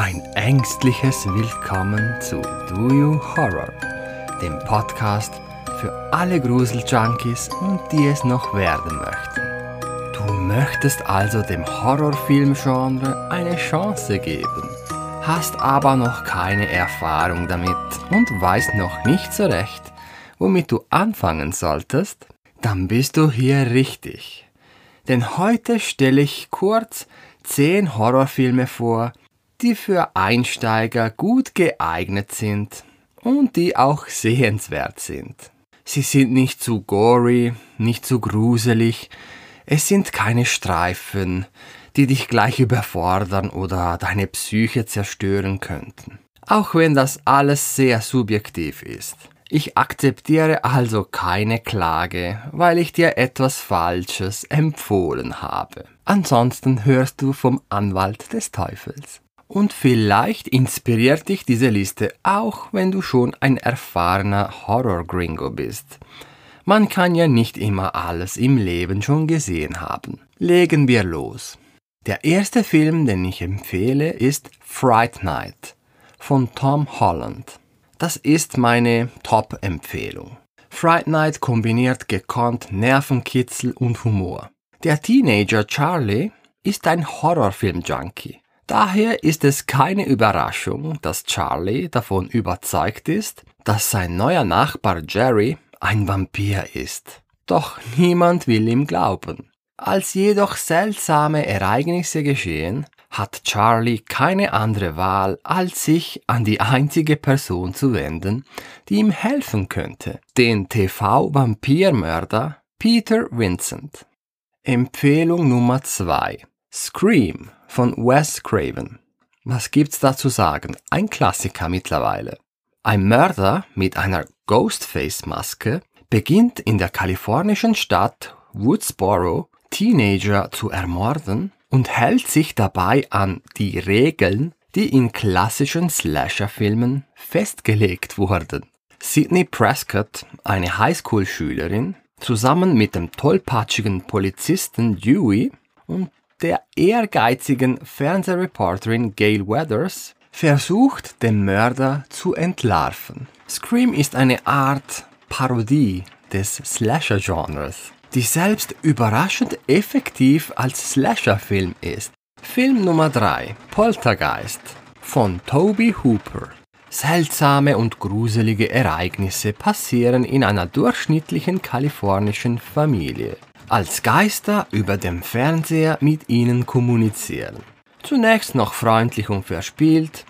Ein ängstliches Willkommen zu Do You Horror, dem Podcast für alle Gruseljunkies und die es noch werden möchten. Du möchtest also dem Horrorfilmgenre eine Chance geben, hast aber noch keine Erfahrung damit und weißt noch nicht so recht, womit du anfangen solltest? Dann bist du hier richtig. Denn heute stelle ich kurz 10 Horrorfilme vor, die für Einsteiger gut geeignet sind und die auch sehenswert sind. Sie sind nicht zu gory, nicht zu gruselig, es sind keine Streifen, die dich gleich überfordern oder deine Psyche zerstören könnten. Auch wenn das alles sehr subjektiv ist. Ich akzeptiere also keine Klage, weil ich dir etwas Falsches empfohlen habe. Ansonsten hörst du vom Anwalt des Teufels. Und vielleicht inspiriert dich diese Liste auch, wenn du schon ein erfahrener Horror-Gringo bist. Man kann ja nicht immer alles im Leben schon gesehen haben. Legen wir los. Der erste Film, den ich empfehle, ist Fright Night von Tom Holland. Das ist meine Top-Empfehlung. Fright Night kombiniert gekonnt Nervenkitzel und Humor. Der Teenager Charlie ist ein Horrorfilm-Junkie. Daher ist es keine Überraschung, dass Charlie davon überzeugt ist, dass sein neuer Nachbar Jerry ein Vampir ist. Doch niemand will ihm glauben. Als jedoch seltsame Ereignisse geschehen, hat Charlie keine andere Wahl, als sich an die einzige Person zu wenden, die ihm helfen könnte, den TV-Vampirmörder Peter Vincent. Empfehlung Nummer 2 Scream von Wes Craven. Was gibt's da zu sagen? Ein Klassiker mittlerweile. Ein Mörder mit einer Ghostface-Maske beginnt in der kalifornischen Stadt Woodsboro Teenager zu ermorden und hält sich dabei an die Regeln, die in klassischen Slasher-Filmen festgelegt wurden. Sidney Prescott, eine Highschool-Schülerin, zusammen mit dem tollpatschigen Polizisten Dewey und der ehrgeizigen Fernsehreporterin Gail Weathers versucht, den Mörder zu entlarven. Scream ist eine Art Parodie des Slasher-Genres, die selbst überraschend effektiv als Slasher-Film ist. Film Nummer 3 Poltergeist von Toby Hooper. Seltsame und gruselige Ereignisse passieren in einer durchschnittlichen kalifornischen Familie als Geister über dem Fernseher mit ihnen kommunizieren. Zunächst noch freundlich und verspielt,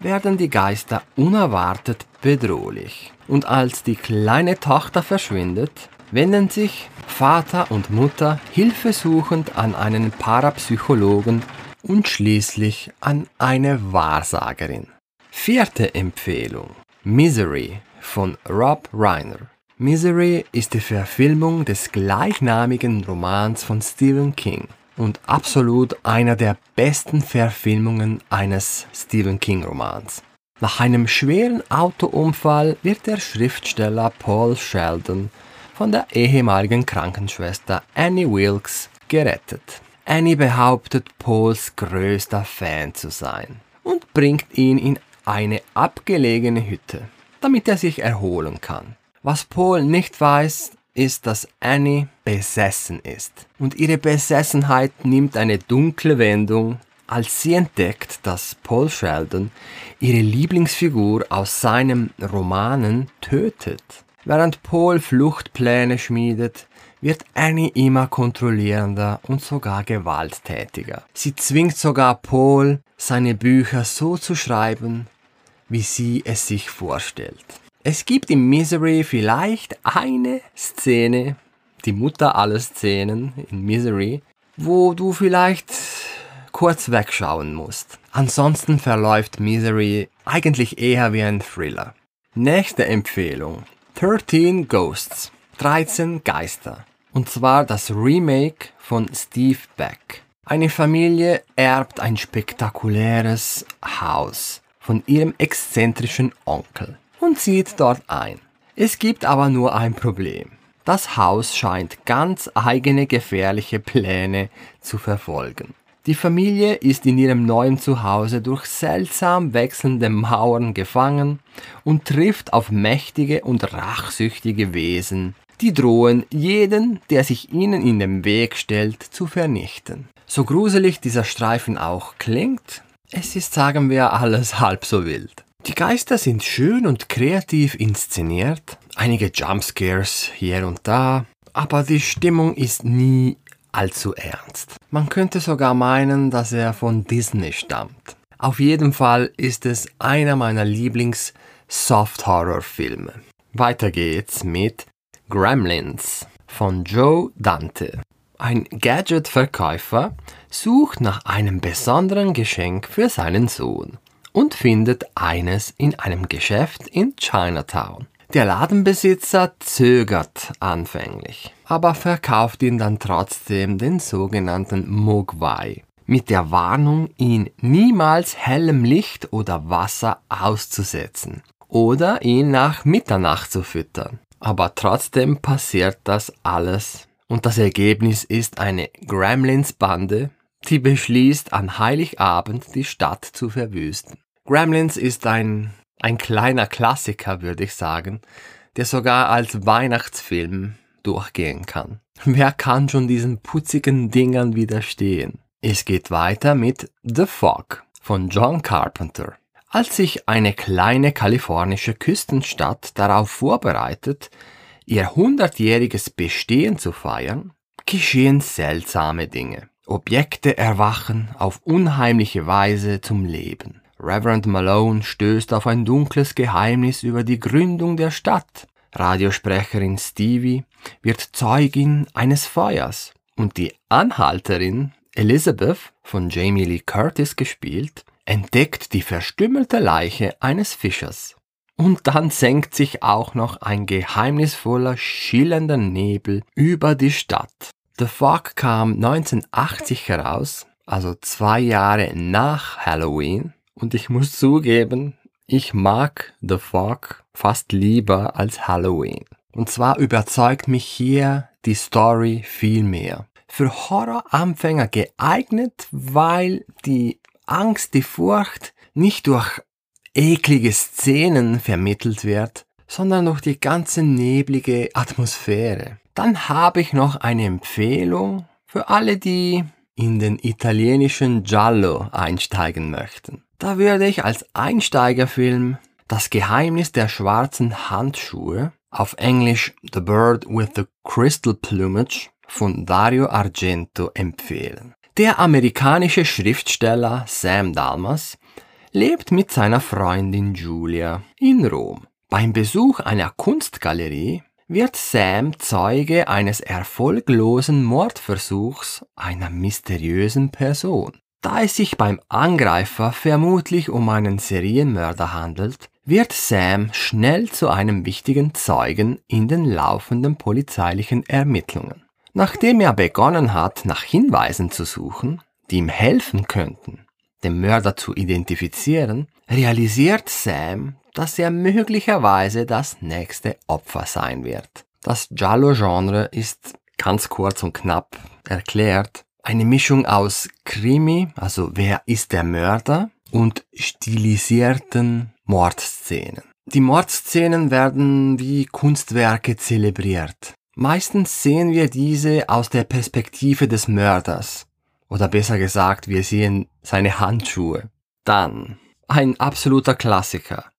werden die Geister unerwartet bedrohlich. Und als die kleine Tochter verschwindet, wenden sich Vater und Mutter hilfesuchend an einen Parapsychologen und schließlich an eine Wahrsagerin. Vierte Empfehlung. Misery von Rob Reiner. Misery ist die Verfilmung des gleichnamigen Romans von Stephen King und absolut einer der besten Verfilmungen eines Stephen King Romans. Nach einem schweren Autounfall wird der Schriftsteller Paul Sheldon von der ehemaligen Krankenschwester Annie Wilkes gerettet. Annie behauptet, Pauls größter Fan zu sein und bringt ihn in eine abgelegene Hütte, damit er sich erholen kann. Was Paul nicht weiß, ist, dass Annie besessen ist. Und ihre Besessenheit nimmt eine dunkle Wendung, als sie entdeckt, dass Paul Sheldon ihre Lieblingsfigur aus seinem Romanen tötet. Während Paul Fluchtpläne schmiedet, wird Annie immer kontrollierender und sogar gewalttätiger. Sie zwingt sogar Paul, seine Bücher so zu schreiben, wie sie es sich vorstellt. Es gibt in Misery vielleicht eine Szene, die Mutter aller Szenen in Misery, wo du vielleicht kurz wegschauen musst. Ansonsten verläuft Misery eigentlich eher wie ein Thriller. Nächste Empfehlung. 13 Ghosts. 13 Geister. Und zwar das Remake von Steve Beck. Eine Familie erbt ein spektakuläres Haus von ihrem exzentrischen Onkel und zieht dort ein. Es gibt aber nur ein Problem. Das Haus scheint ganz eigene gefährliche Pläne zu verfolgen. Die Familie ist in ihrem neuen Zuhause durch seltsam wechselnde Mauern gefangen und trifft auf mächtige und rachsüchtige Wesen, die drohen, jeden, der sich ihnen in den Weg stellt, zu vernichten. So gruselig dieser Streifen auch klingt, es ist, sagen wir, alles halb so wild. Die Geister sind schön und kreativ inszeniert, einige Jumpscares hier und da, aber die Stimmung ist nie allzu ernst. Man könnte sogar meinen, dass er von Disney stammt. Auf jeden Fall ist es einer meiner Lieblings-Soft-Horror-Filme. Weiter geht's mit Gremlins von Joe Dante. Ein Gadget-Verkäufer sucht nach einem besonderen Geschenk für seinen Sohn und findet eines in einem Geschäft in Chinatown. Der Ladenbesitzer zögert anfänglich, aber verkauft ihn dann trotzdem den sogenannten Mogwai, mit der Warnung, ihn niemals hellem Licht oder Wasser auszusetzen oder ihn nach Mitternacht zu füttern. Aber trotzdem passiert das alles und das Ergebnis ist eine Gremlins-Bande, die beschließt, an Heiligabend die Stadt zu verwüsten. Gremlins ist ein ein kleiner Klassiker, würde ich sagen, der sogar als Weihnachtsfilm durchgehen kann. Wer kann schon diesen putzigen Dingern widerstehen? Es geht weiter mit The Fog von John Carpenter. Als sich eine kleine kalifornische Küstenstadt darauf vorbereitet, ihr hundertjähriges Bestehen zu feiern, geschehen seltsame Dinge. Objekte erwachen auf unheimliche Weise zum Leben. Reverend Malone stößt auf ein dunkles Geheimnis über die Gründung der Stadt. Radiosprecherin Stevie wird Zeugin eines Feuers und die Anhalterin Elizabeth, von Jamie Lee Curtis gespielt, entdeckt die verstümmelte Leiche eines Fischers. Und dann senkt sich auch noch ein geheimnisvoller, schillernder Nebel über die Stadt. The Fog kam 1980 heraus, also zwei Jahre nach Halloween, und ich muss zugeben, ich mag The Fog fast lieber als Halloween. Und zwar überzeugt mich hier die Story viel mehr. Für Horroranfänger geeignet, weil die Angst, die Furcht nicht durch eklige Szenen vermittelt wird, sondern durch die ganze neblige Atmosphäre. Dann habe ich noch eine Empfehlung für alle, die in den italienischen Giallo einsteigen möchten. Da würde ich als Einsteigerfilm Das Geheimnis der schwarzen Handschuhe auf Englisch The Bird with the Crystal Plumage von Dario Argento empfehlen. Der amerikanische Schriftsteller Sam Dalmas lebt mit seiner Freundin Julia in Rom. Beim Besuch einer Kunstgalerie wird Sam Zeuge eines erfolglosen Mordversuchs einer mysteriösen Person. Da es sich beim Angreifer vermutlich um einen Serienmörder handelt, wird Sam schnell zu einem wichtigen Zeugen in den laufenden polizeilichen Ermittlungen. Nachdem er begonnen hat, nach Hinweisen zu suchen, die ihm helfen könnten, den Mörder zu identifizieren, realisiert Sam, dass er möglicherweise das nächste Opfer sein wird. Das Giallo-Genre ist ganz kurz und knapp erklärt eine Mischung aus Krimi, also wer ist der Mörder, und stilisierten Mordszenen. Die Mordszenen werden wie Kunstwerke zelebriert. Meistens sehen wir diese aus der Perspektive des Mörders. Oder besser gesagt, wir sehen seine Handschuhe. Dann ein absoluter Klassiker.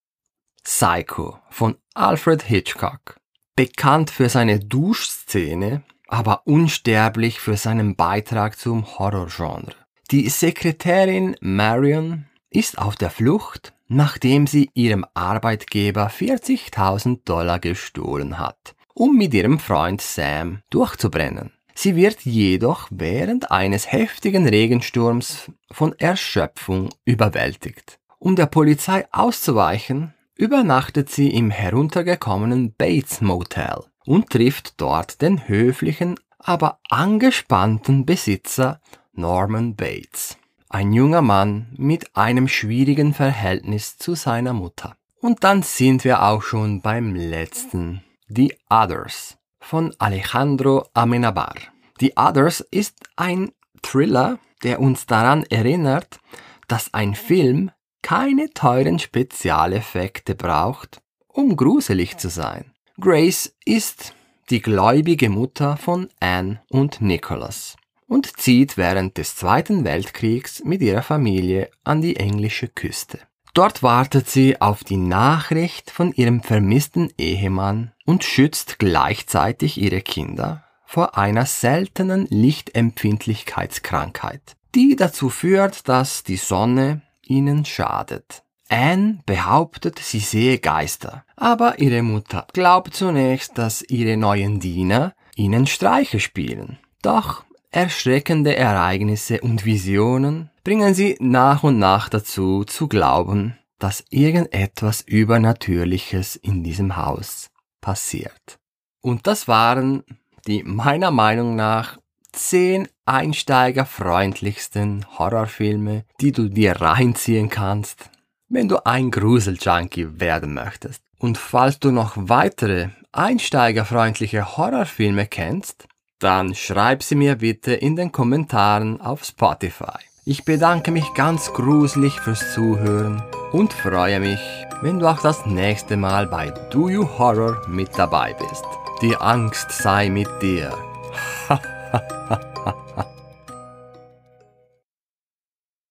Psycho von Alfred Hitchcock. Bekannt für seine Duschszene aber unsterblich für seinen Beitrag zum Horrorgenre. Die Sekretärin Marion ist auf der Flucht, nachdem sie ihrem Arbeitgeber 40.000 Dollar gestohlen hat, um mit ihrem Freund Sam durchzubrennen. Sie wird jedoch während eines heftigen Regensturms von Erschöpfung überwältigt. Um der Polizei auszuweichen, übernachtet sie im heruntergekommenen Bates Motel und trifft dort den höflichen, aber angespannten Besitzer Norman Bates. Ein junger Mann mit einem schwierigen Verhältnis zu seiner Mutter. Und dann sind wir auch schon beim letzten, The Others von Alejandro Amenabar. The Others ist ein Thriller der uns daran erinnert, dass ein Film keine teuren Spezialeffekte braucht, um gruselig zu sein. Grace ist die gläubige Mutter von Anne und Nicholas und zieht während des Zweiten Weltkriegs mit ihrer Familie an die englische Küste. Dort wartet sie auf die Nachricht von ihrem vermissten Ehemann und schützt gleichzeitig ihre Kinder vor einer seltenen Lichtempfindlichkeitskrankheit, die dazu führt, dass die Sonne ihnen schadet. Anne behauptet, sie sehe Geister, aber ihre Mutter glaubt zunächst, dass ihre neuen Diener ihnen Streiche spielen. Doch erschreckende Ereignisse und Visionen bringen sie nach und nach dazu zu glauben, dass irgendetwas Übernatürliches in diesem Haus passiert. Und das waren die meiner Meinung nach zehn einsteigerfreundlichsten Horrorfilme, die du dir reinziehen kannst, wenn du ein Gruseljunkie werden möchtest. Und falls du noch weitere einsteigerfreundliche Horrorfilme kennst, dann schreib sie mir bitte in den Kommentaren auf Spotify. Ich bedanke mich ganz gruselig fürs Zuhören und freue mich, wenn du auch das nächste Mal bei Do You Horror mit dabei bist. Die Angst sei mit dir. 哈哈哈哈